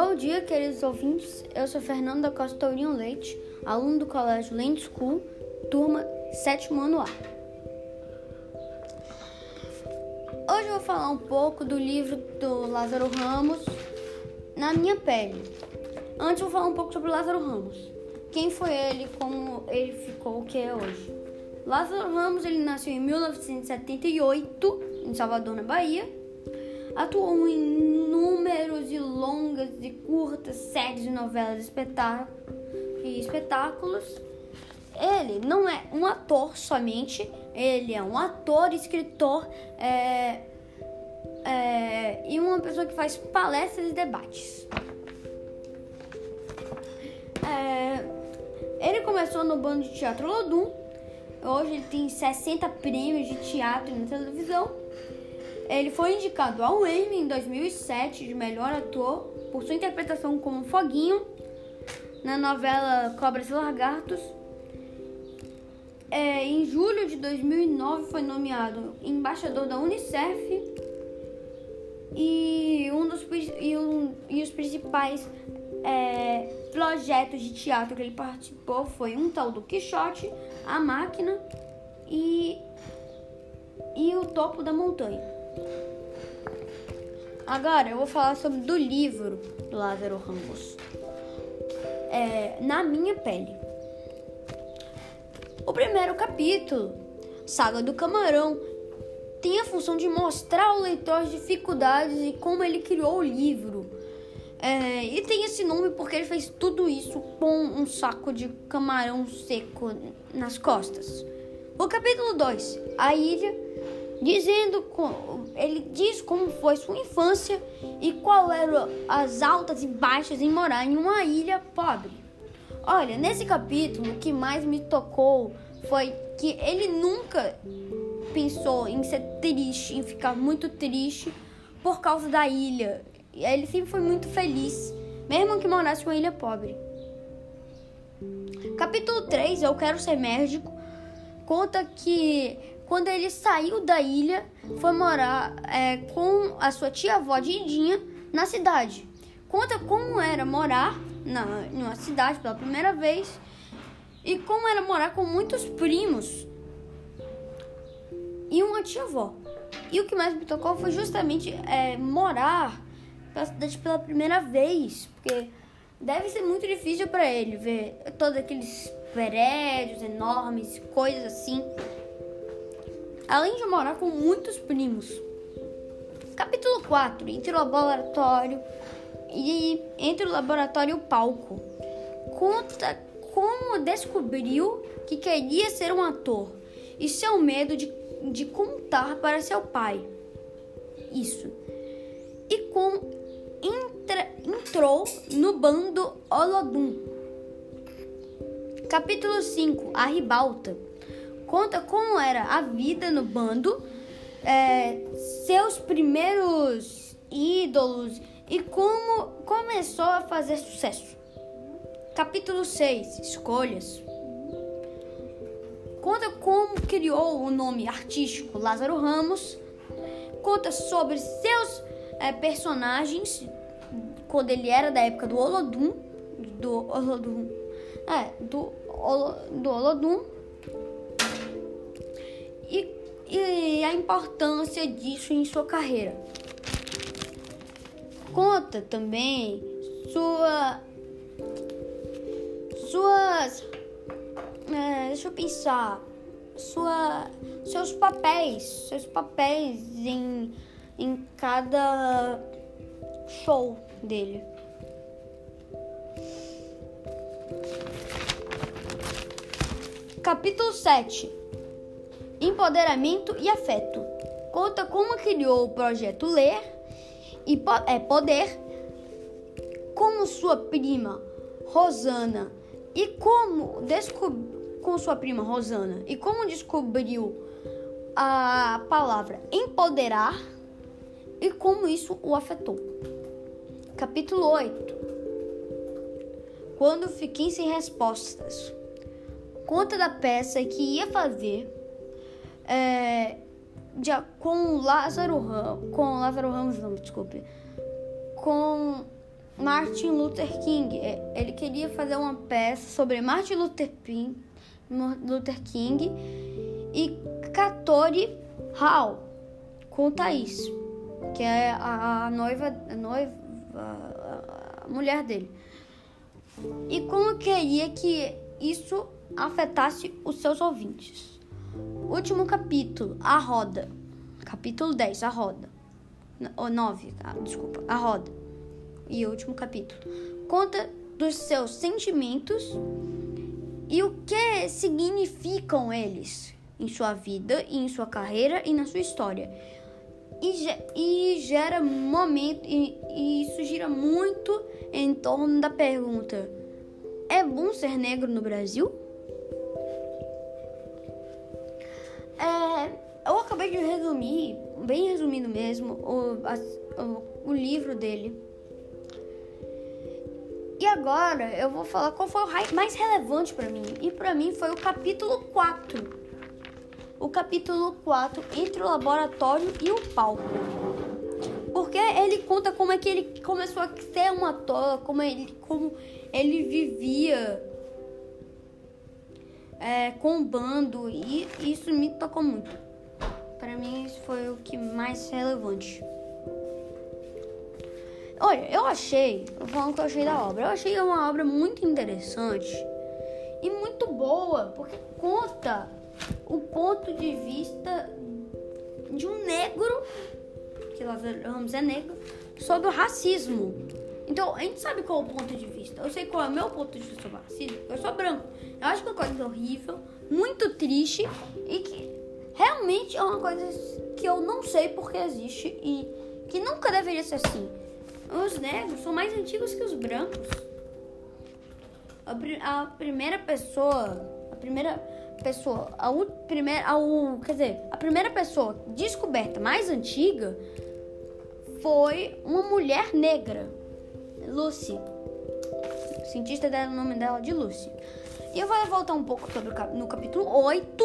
Bom dia, queridos ouvintes. Eu sou Fernanda Costa Tourinho Leite, aluno do Colégio Land School, turma sétimo ano A. Hoje eu vou falar um pouco do livro do Lázaro Ramos, Na Minha Pele. Antes eu vou falar um pouco sobre Lázaro Ramos. Quem foi ele, como ele ficou o que é hoje. Lázaro Ramos ele nasceu em 1978 em Salvador, na Bahia. Atuou em inúmeros e longas e curtas séries de novelas e espetáculos. Ele não é um ator somente, ele é um ator, escritor é, é, e uma pessoa que faz palestras e debates. É, ele começou no bando de teatro Lodum. Hoje ele tem 60 prêmios de teatro na televisão ele foi indicado ao Emmy em 2007 de melhor ator por sua interpretação como Foguinho na novela Cobras e Lagartos. É, em julho de 2009 foi nomeado embaixador da Unicef e um dos e, um, e os principais é, projetos de teatro que ele participou foi um tal do Quixote, a Máquina e, e o Topo da Montanha. Agora eu vou falar sobre do livro do Lázaro Ramos. É, na minha pele. O primeiro capítulo, Saga do Camarão, tem a função de mostrar ao leitor as dificuldades e como ele criou o livro. É, e tem esse nome porque ele fez tudo isso com um saco de camarão seco nas costas. O capítulo 2, A Ilha, dizendo ele diz como foi sua infância e qual eram as altas e baixas em morar em uma ilha pobre. Olha, nesse capítulo o que mais me tocou foi que ele nunca pensou em ser triste, em ficar muito triste por causa da ilha. Ele sempre foi muito feliz, mesmo que morasse em uma ilha pobre. Capítulo 3, Eu Quero Ser Médico, conta que quando ele saiu da ilha, foi morar é, com a sua tia-avó Didinha na cidade. Conta como era morar na, numa cidade pela primeira vez e como era morar com muitos primos e uma tia-avó. E o que mais me tocou foi justamente é, morar pela cidade pela primeira vez, porque deve ser muito difícil para ele ver todos aqueles prédios enormes, coisas assim além de morar com muitos primos. Capítulo 4: Entre o laboratório e entre o laboratório e o palco. Conta como descobriu que queria ser um ator e seu medo de, de contar para seu pai. Isso. E como entra, entrou no bando Olodum. Capítulo 5 A Ribalta conta como era a vida no bando, é, seus primeiros ídolos e como começou a fazer sucesso. Capítulo 6 Escolhas conta como criou o nome artístico Lázaro Ramos, conta sobre seus é, personagens quando ele era da época do Olodum, do Olodum, é, do, do Olodum e, a importância disso em sua carreira. Conta também sua suas é, deixa eu pensar sua seus papéis seus papéis em em cada show dele capítulo 7 empoderamento e afeto. Conta como criou o projeto Ler e é, Poder, como sua prima Rosana e como descobriu com sua prima Rosana e como descobriu a palavra empoderar e como isso o afetou. Capítulo 8 Quando fiquei sem respostas. Conta da peça que ia fazer é, de, com Lázaro Ramos, com Lázaro Ramos, não, desculpe, com Martin Luther King. É, ele queria fazer uma peça sobre Martin Luther King, Luther King e Katori Hall conta isso, que é a, noiva, a noiva, a mulher dele. E como queria que isso afetasse os seus ouvintes. Último capítulo, a roda. Capítulo 10, a roda. Ou 9, ah, desculpa, a roda. E o último capítulo. Conta dos seus sentimentos e o que significam eles em sua vida, em sua carreira e na sua história. E, e gera momento, e, e isso gira muito em torno da pergunta: é bom ser negro no Brasil? É, eu acabei de resumir, bem resumindo mesmo, o, a, o, o livro dele. E agora eu vou falar qual foi o mais relevante para mim. E para mim foi o capítulo 4 o capítulo 4, Entre o Laboratório e o Palco. Porque ele conta como é que ele começou a ser um ator, como ele, como ele vivia é, com bando, e isso me tocou muito. Para mim, isso foi o que mais relevante. Olha, eu achei, vou falar o que eu achei da obra. Eu achei uma obra muito interessante e muito boa, porque conta o ponto de vista de um negro, que Lázaro Ramos é negro, sobre o racismo. Então, a gente sabe qual é o ponto de vista. Eu sei qual é o meu ponto de vista sobre o racismo. Eu sou branco. Eu acho que é uma coisa horrível, muito triste e que realmente é uma coisa que eu não sei porque existe e que nunca deveria ser assim. Os negros são mais antigos que os brancos. A, a primeira pessoa, a primeira pessoa, a primeira, quer dizer, a primeira pessoa descoberta mais antiga foi uma mulher negra, Lucy. O cientista deram o nome dela de Lucy. E eu vou voltar um pouco sobre no capítulo 8,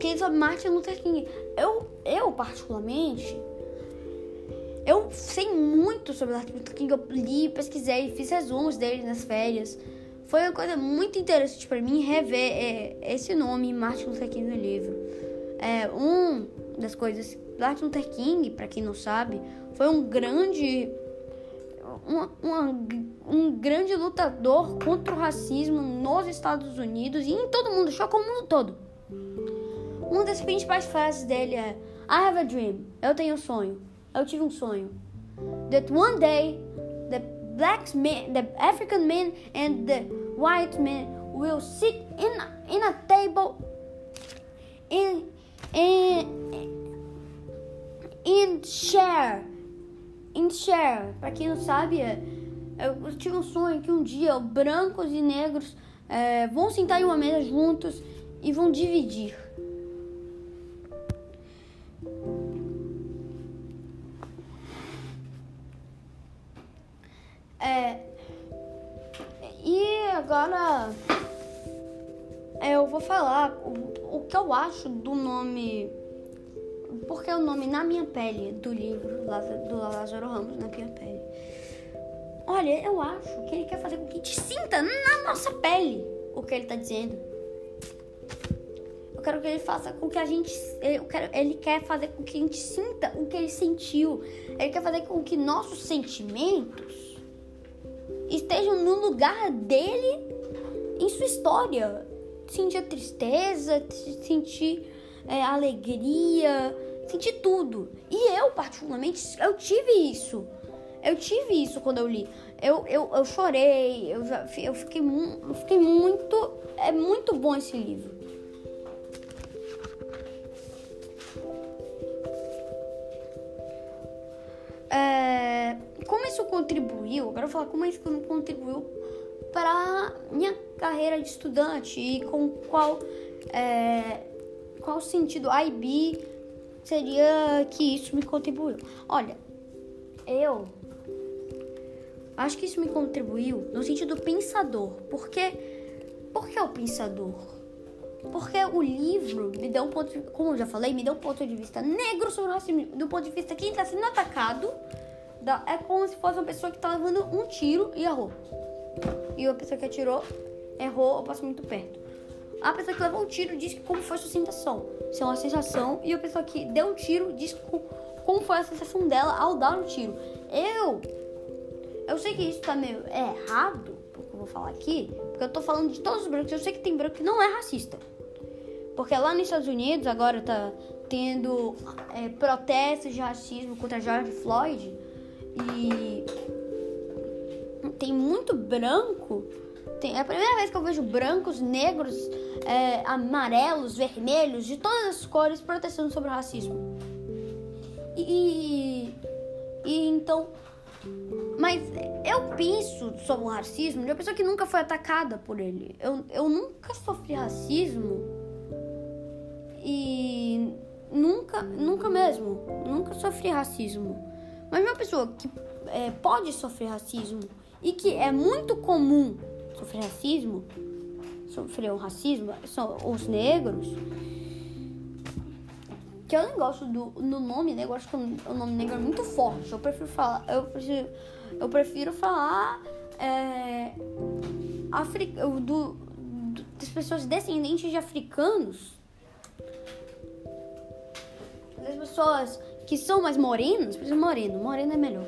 que é sobre Martin Luther King. Eu, eu particularmente, eu sei muito sobre Martin Luther King. Eu li, pesquisei, fiz resumos dele nas férias. Foi uma coisa muito interessante para mim rever é, esse nome, Martin Luther King, no livro. É, um das coisas, Martin Luther King, para quem não sabe, foi um grande uma, uma, um grande lutador contra o racismo nos Estados Unidos e em todo mundo, chocou o mundo todo. Uma das principais frases dele é I have a dream, eu tenho um sonho, eu tive um sonho. That one day black men, the African men and the white men will sit in in a table in in in share in share. Para quem não sabe, é, eu tive um sonho que um dia brancos e negros é, vão sentar em uma mesa juntos e vão dividir. É, e agora eu vou falar o, o que eu acho do nome. Porque o nome Na Minha Pele do livro do Lázaro Ramos, Na Minha Pele. Olha, eu acho que ele quer fazer com que a gente sinta na nossa pele o que ele está dizendo. Eu quero que ele faça com que a gente. Eu quero, ele quer fazer com que a gente sinta o que ele sentiu. Ele quer fazer com que nossos sentimentos estejam no lugar dele em sua história. Sentir tristeza, sentir é, alegria, sentir tudo. E eu, particularmente, eu tive isso. Eu tive isso quando eu li. Eu, eu, eu chorei, eu, já, eu, fiquei, eu fiquei muito. É muito bom esse livro. É, como isso contribuiu, agora eu vou falar como isso contribuiu para minha carreira de estudante e com qual, é, qual sentido IB seria que isso me contribuiu. Olha, eu acho que isso me contribuiu no sentido pensador. Porque, por que o pensador? Porque o livro me deu um ponto, de, como eu já falei, me deu um ponto de vista negro sobre o racismo, do ponto de vista quem está sendo atacado É como se fosse uma pessoa que tá levando um tiro e errou. E a pessoa que atirou errou ou passou muito perto. A pessoa que levou o tiro diz como foi a sua sensação. Se é uma sensação. E a pessoa que deu o tiro diz como foi a sensação dela ao dar o tiro. Eu. Eu sei que isso tá meio errado, porque eu vou falar aqui, porque eu tô falando de todos os brancos. Eu sei que tem branco que não é racista. Porque lá nos Estados Unidos agora tá tendo é, protestos de racismo contra George Floyd. E tem muito branco. Tem, é a primeira vez que eu vejo brancos, negros, é, amarelos, vermelhos, de todas as cores protestando sobre o racismo. E, e então. Mas eu penso sobre o racismo de uma pessoa que nunca foi atacada por ele. Eu, eu nunca sofri racismo. E nunca, nunca mesmo. Nunca sofri racismo. Mas uma pessoa que é, pode sofrer racismo e que é muito comum sofrer racismo, sofrer o racismo, são os negros. Que eu nem gosto do no nome negro, acho que o nome negro é muito forte. Eu prefiro falar, eu prefiro, eu prefiro falar é, africa, do, do, das pessoas descendentes de africanos, das pessoas que são mais morenas, por exemplo, moreno, moreno é melhor.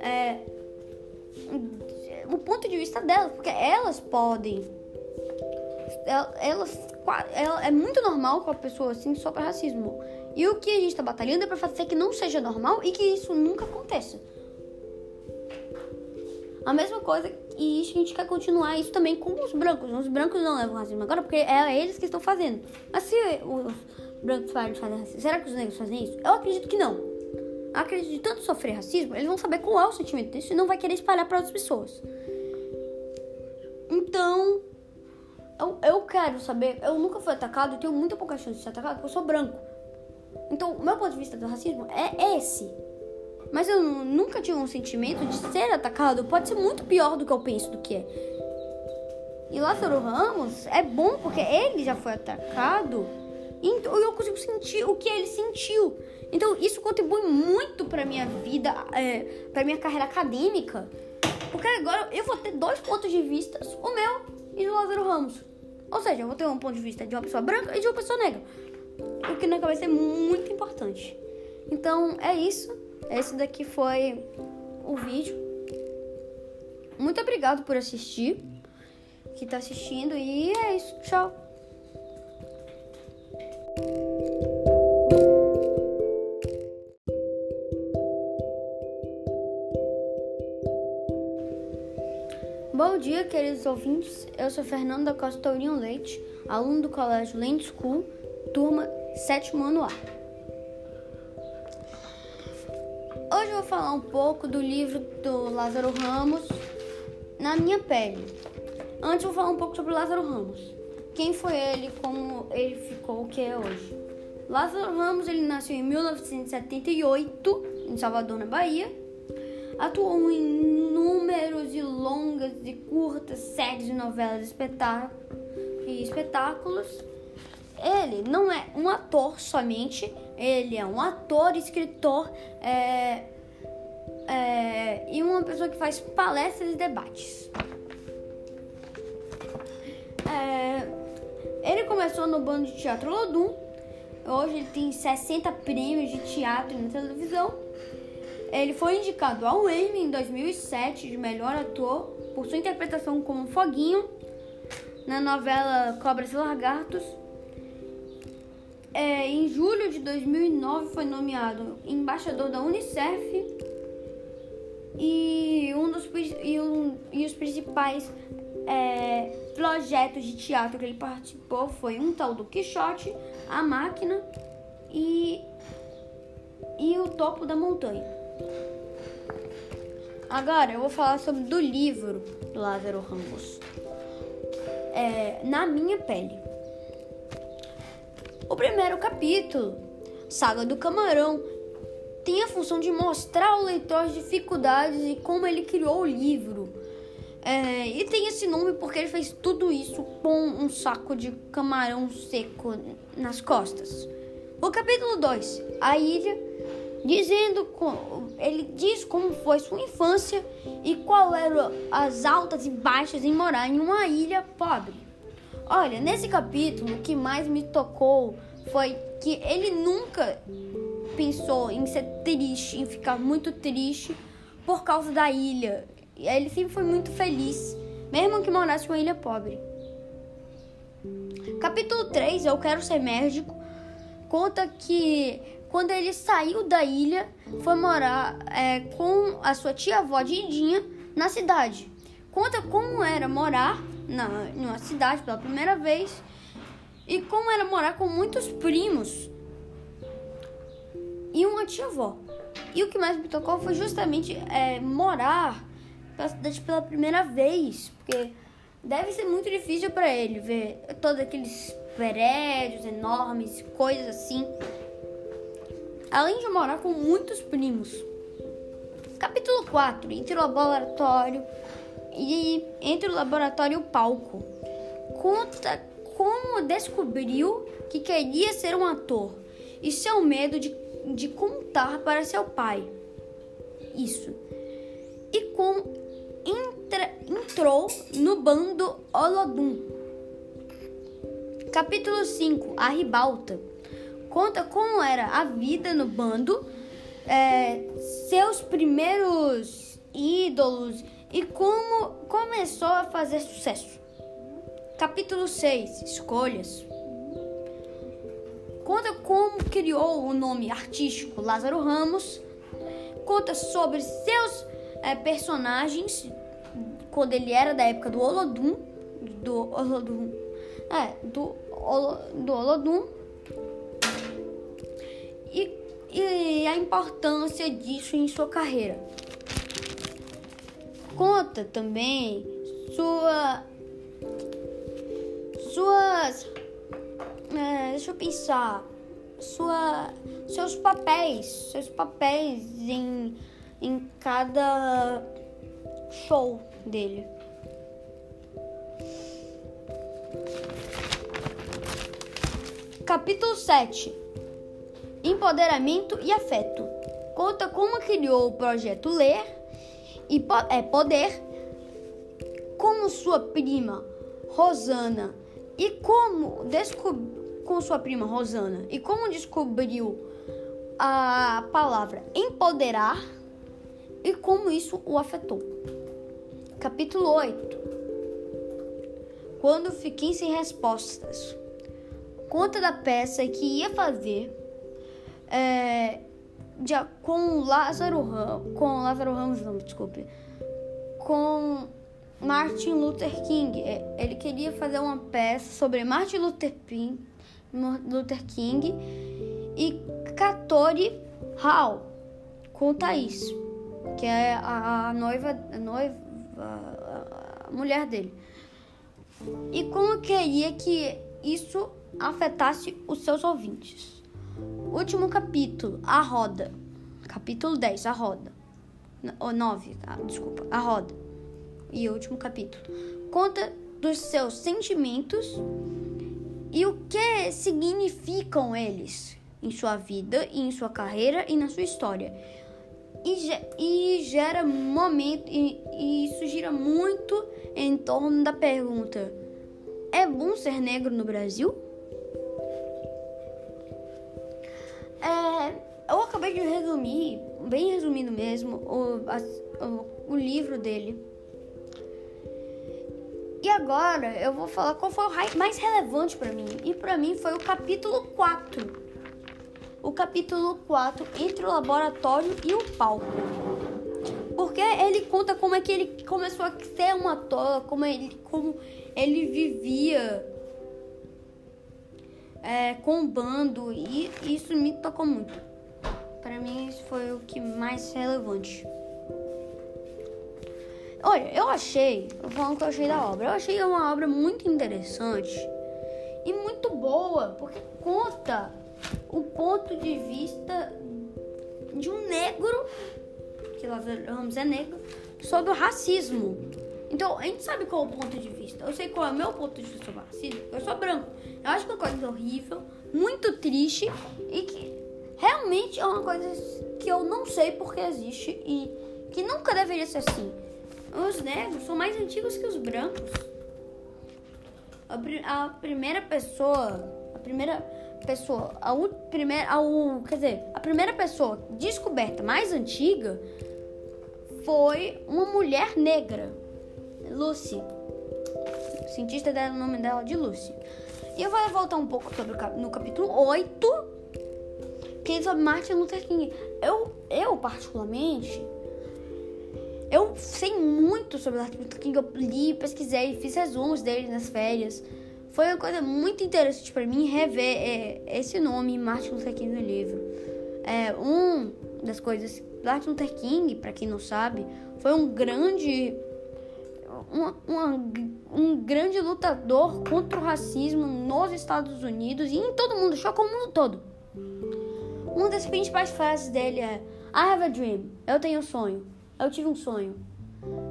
É, o ponto de vista delas, porque elas podem. Elas, elas é muito normal com a pessoa assim sofre racismo. E o que a gente está batalhando é para fazer que não seja normal e que isso nunca aconteça. A mesma coisa, e isso a gente quer continuar isso também com os brancos. Os brancos não levam racismo agora porque é eles que estão fazendo. Mas se os brancos fazem racismo, será que os negros fazem isso? Eu acredito que não. Acredito que de tanto sofrer racismo, eles vão saber qual é o sentimento disso e não vai querer espalhar para outras pessoas. Então, eu, eu quero saber. Eu nunca fui atacado tenho muito pouca chance de ser atacado porque eu sou branco. Então, o meu ponto de vista do racismo é esse. Mas eu nunca tive um sentimento de ser atacado. Pode ser muito pior do que eu penso do que é. E Lázaro Ramos é bom porque ele já foi atacado. Então eu consigo sentir o que ele sentiu. Então isso contribui muito para minha vida, é, para minha carreira acadêmica. Porque agora eu vou ter dois pontos de vista, o meu e do Lázaro Ramos. Ou seja, eu vou ter um ponto de vista de uma pessoa branca e de uma pessoa negra. O que na cabeça é muito importante. Então é isso. Esse daqui foi o vídeo. Muito obrigado por assistir. Que tá assistindo. E é isso. Tchau. Bom dia, queridos ouvintes. Eu sou Fernanda Costa Tourinho Leite, aluno do Colégio Land School, turma sétimo ano A. falar um pouco do livro do Lázaro Ramos, Na Minha Pele. Antes vou falar um pouco sobre Lázaro Ramos. Quem foi ele, como ele ficou, o que é hoje. Lázaro Ramos, ele nasceu em 1978, em Salvador, na Bahia Atuou em inúmeros e longas e curtas séries de novelas e espetáculos. Ele não é um ator somente, ele é um ator, escritor é, é, e uma pessoa que faz palestras e debates. É, ele começou no bando de teatro Lodum. Hoje ele tem 60 prêmios de teatro na televisão ele foi indicado ao Emmy em 2007 de melhor ator por sua interpretação como Foguinho na novela Cobras e Lagartos. É, em julho de 2009 foi nomeado embaixador da Unicef e um dos e, um, e os principais é, projetos de teatro que ele participou foi um tal do Quixote, a Máquina e e o Topo da Montanha. Agora eu vou falar sobre do livro do Lázaro Ramos. É, na minha pele. O primeiro capítulo, Saga do Camarão, tem a função de mostrar ao leitor as dificuldades e como ele criou o livro. É, e tem esse nome porque ele fez tudo isso com um saco de camarão seco nas costas. O capítulo 2, A Ilha dizendo ele diz como foi sua infância e qual eram as altas e baixas em morar em uma ilha pobre. Olha, nesse capítulo o que mais me tocou foi que ele nunca pensou em ser triste, em ficar muito triste por causa da ilha. Ele sempre foi muito feliz, mesmo que morasse uma ilha pobre. Capítulo 3, Eu Quero Ser Médico, conta que quando ele saiu da ilha, foi morar é, com a sua tia-avó Didinha na cidade. Conta como era morar na, numa cidade pela primeira vez e como era morar com muitos primos e uma tia-avó. E o que mais me tocou foi justamente é, morar pela cidade pela primeira vez, porque deve ser muito difícil para ele ver todos aqueles prédios enormes, coisas assim. Além de morar com muitos primos. Capítulo 4: Entre o laboratório e entre o laboratório e o palco. Conta como descobriu que queria ser um ator e seu medo de, de contar para seu pai. Isso. E como entra, entrou no bando Olodum. Capítulo 5 A Ribalta conta como era a vida no bando, é, seus primeiros ídolos e como começou a fazer sucesso. Capítulo 6 Escolhas conta como criou o nome artístico Lázaro Ramos, conta sobre seus é, personagens quando ele era da época do Olodum, do Olodum, é, do, do Olodum, e, e a importância disso em sua carreira. Conta também sua suas. É, deixa eu pensar. Sua, seus papéis. Seus papéis em, em cada show dele. Capítulo 7 Empoderamento e afeto. Conta como criou o projeto Ler e é Poder, como sua prima Rosana e como com sua prima Rosana e como descobriu a palavra empoderar e como isso o afetou. Capítulo 8 Quando fiquei sem respostas. Conta da peça que ia fazer é, de, com Lázaro Ramos, com Lázaro Ramos, não, desculpe, com Martin Luther King. É, ele queria fazer uma peça sobre Martin Luther, King, Luther King e Katori Hall com Thaís, que é a, noiva, a noiva, a mulher dele. E como queria que isso afetasse os seus ouvintes. Último capítulo, a roda. Capítulo 10, a roda. Ou 9, tá? desculpa, a roda e último capítulo. Conta dos seus sentimentos e o que significam eles em sua vida, em sua carreira e na sua história. E, e gera momento e, e isso gira muito em torno da pergunta: é bom ser negro no Brasil? É, eu acabei de resumir, bem resumindo mesmo, o, a, o, o livro dele. E agora eu vou falar qual foi o mais relevante para mim. E para mim foi o capítulo 4. O capítulo 4 entre o laboratório e o palco. Porque ele conta como é que ele começou a ser um ator, como ele, como ele vivia é, com o bando. E isso me tocou muito. Para mim, isso foi o que mais relevante. Olha, eu achei, eu falando o que eu achei da obra, eu achei uma obra muito interessante e muito boa, porque conta o ponto de vista de um negro, que Lázaro Ramos é negro, sobre o racismo. Então, a gente sabe qual é o ponto de vista. Eu sei qual é o meu ponto de vista sobre o racismo. Eu sou branco. Eu acho que é uma coisa horrível, muito triste e que realmente é uma coisa que eu não sei porque existe e que nunca deveria ser assim. Os negros são mais antigos que os brancos. A, a primeira pessoa, a primeira pessoa, a primeira, a, quer dizer, a primeira pessoa descoberta mais antiga foi uma mulher negra, Lucy. O cientista deram o nome dela de Lucy. E eu vou voltar um pouco sobre o, no capítulo 8, que é sobre Martin Luther King. Eu, eu particularmente, eu sei muito sobre Martin Luther King. Eu li, pesquisei, fiz resumos dele nas férias. Foi uma coisa muito interessante para mim rever é, esse nome, Martin Luther King, no livro. É, um das coisas, Martin Luther King, para quem não sabe, foi um grande uma, uma, um grande lutador contra o racismo nos Estados Unidos e em todo o mundo, chocou o mundo todo. Uma das principais frases dele é I have a dream, eu tenho um sonho, eu tive um sonho.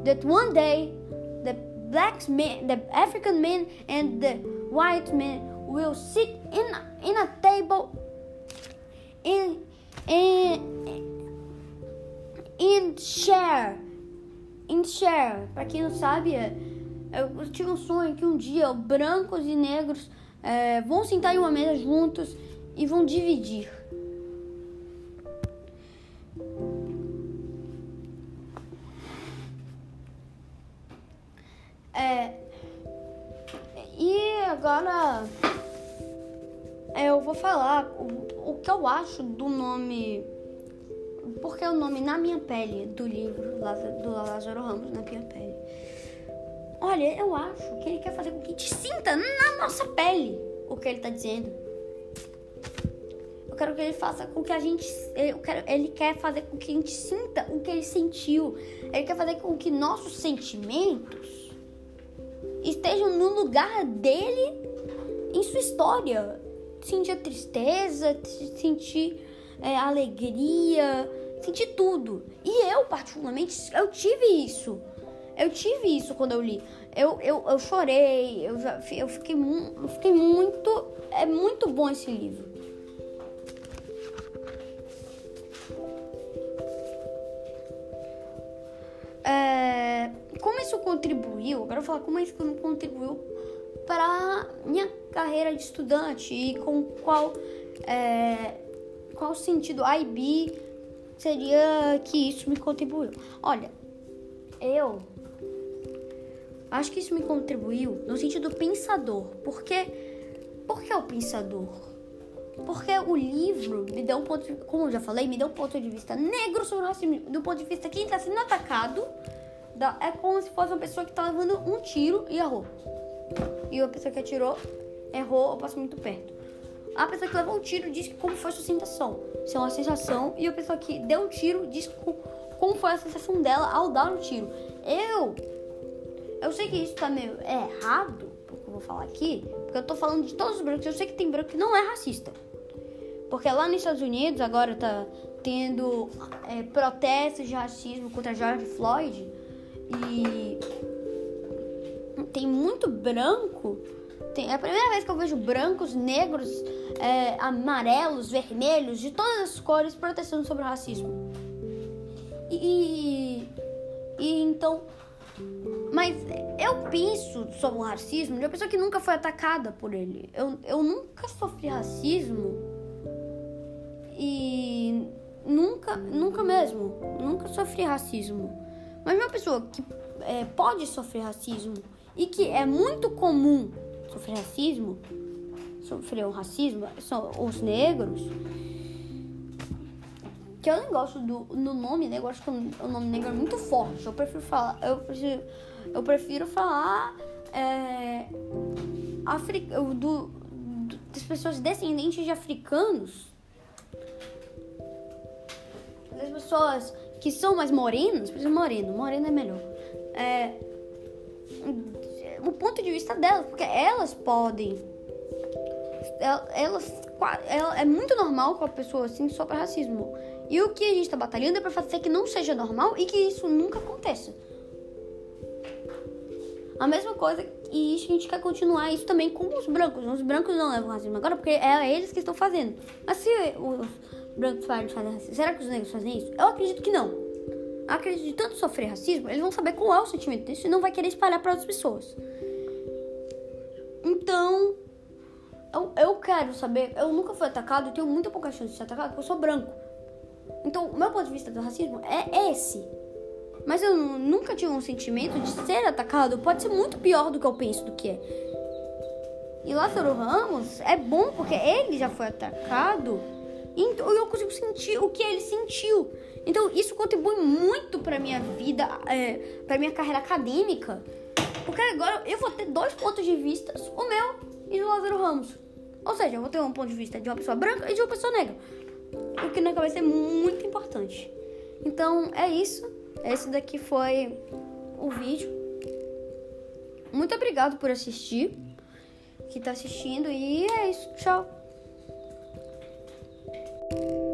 That one day the black men, the African men and the white men will sit in in a table in in in share in share. Para quem não sabe, é, eu tive um sonho que um dia brancos e negros é, vão sentar em uma mesa juntos e vão dividir. Agora eu vou falar o, o que eu acho do nome porque é o nome Na Minha Pele do livro do Lázaro Ramos, Na Minha Pele. Olha, eu acho que ele quer fazer com que a gente sinta na nossa pele o que ele está dizendo. Eu quero que ele faça com que a gente. Quero, ele quer fazer com que a gente sinta o que ele sentiu. Ele quer fazer com que nossos sentimentos estejam no lugar dele em sua história. Sentir tristeza, sentir é, alegria, senti tudo. E eu, particularmente, eu tive isso. Eu tive isso quando eu li. Eu, eu, eu chorei, eu, já, eu, fiquei, eu fiquei muito. É muito bom esse livro. É, isso contribuiu? Eu vou falar como isso contribuiu para minha carreira de estudante e com qual é, qual sentido IB seria que isso me contribuiu? Olha, eu acho que isso me contribuiu no sentido pensador. Porque, por que o pensador? Porque o livro me deu um ponto, como eu já falei, me deu um ponto de vista negro sobre o racismo. Do ponto de vista quem está sendo atacado, é como se fosse uma pessoa que está levando um tiro e errou. E a pessoa que atirou errou ou passou muito perto. A pessoa que levou o tiro diz como foi sua sensação. Se é uma sensação. E a pessoa que deu o tiro diz como foi a sensação dela ao dar o tiro. Eu. Eu sei que isso tá meio errado, porque eu vou falar aqui, porque eu tô falando de todos os brancos. Eu sei que tem branco que não é racista. Porque lá nos Estados Unidos agora tá tendo é, protestos de racismo contra George Floyd. E tem muito branco tem, é a primeira vez que eu vejo brancos, negros, é, amarelos, vermelhos, de todas as cores protestando sobre o racismo. E, e então. Mas eu penso sobre o racismo de uma pessoa que nunca foi atacada por ele. Eu, eu nunca sofri racismo. E nunca, nunca mesmo. Nunca sofri racismo. Mas uma pessoa que é, pode sofrer racismo e que é muito comum sofrer racismo, sofreu racismo, são os negros. Que eu não gosto do no nome negro, acho que o nome negro é muito forte. Eu prefiro falar, eu prefiro, eu prefiro falar é, Africa, do, do, das pessoas descendentes de africanos, das pessoas que são mais morenas, por exemplo, moreno, moreno é melhor. É, o ponto de vista delas, porque elas podem. Elas, é muito normal que a pessoa assim sofra racismo. E o que a gente está batalhando é para fazer que não seja normal e que isso nunca aconteça. A mesma coisa, e isso a gente quer continuar isso também com os brancos. Os brancos não levam racismo agora porque é eles que estão fazendo. Mas se os brancos fazem racismo. Será que os negros fazem isso? Eu acredito que não. Eu acredito que de tanto sofrer racismo, eles vão saber qual é o sentimento disso e não vai querer espalhar para outras pessoas. Então, eu, eu quero saber. Eu nunca fui atacado, eu tenho muita pouca chance de ser atacado porque eu sou branco. Então, o meu ponto de vista do racismo é esse. Mas eu nunca tive um sentimento de ser atacado. Pode ser muito pior do que eu penso do que é. E Lázaro Ramos é bom porque ele já foi atacado. Então eu consigo sentir o que ele sentiu. Então isso contribui muito para minha vida, é, para minha carreira acadêmica. Porque agora eu vou ter dois pontos de vista, o meu e do Lázaro Ramos. Ou seja, eu vou ter um ponto de vista de uma pessoa branca e de uma pessoa negra. O que na cabeça é muito importante. Então é isso. Esse daqui foi o vídeo. Muito obrigado por assistir que tá assistindo. E é isso. Tchau. Thank you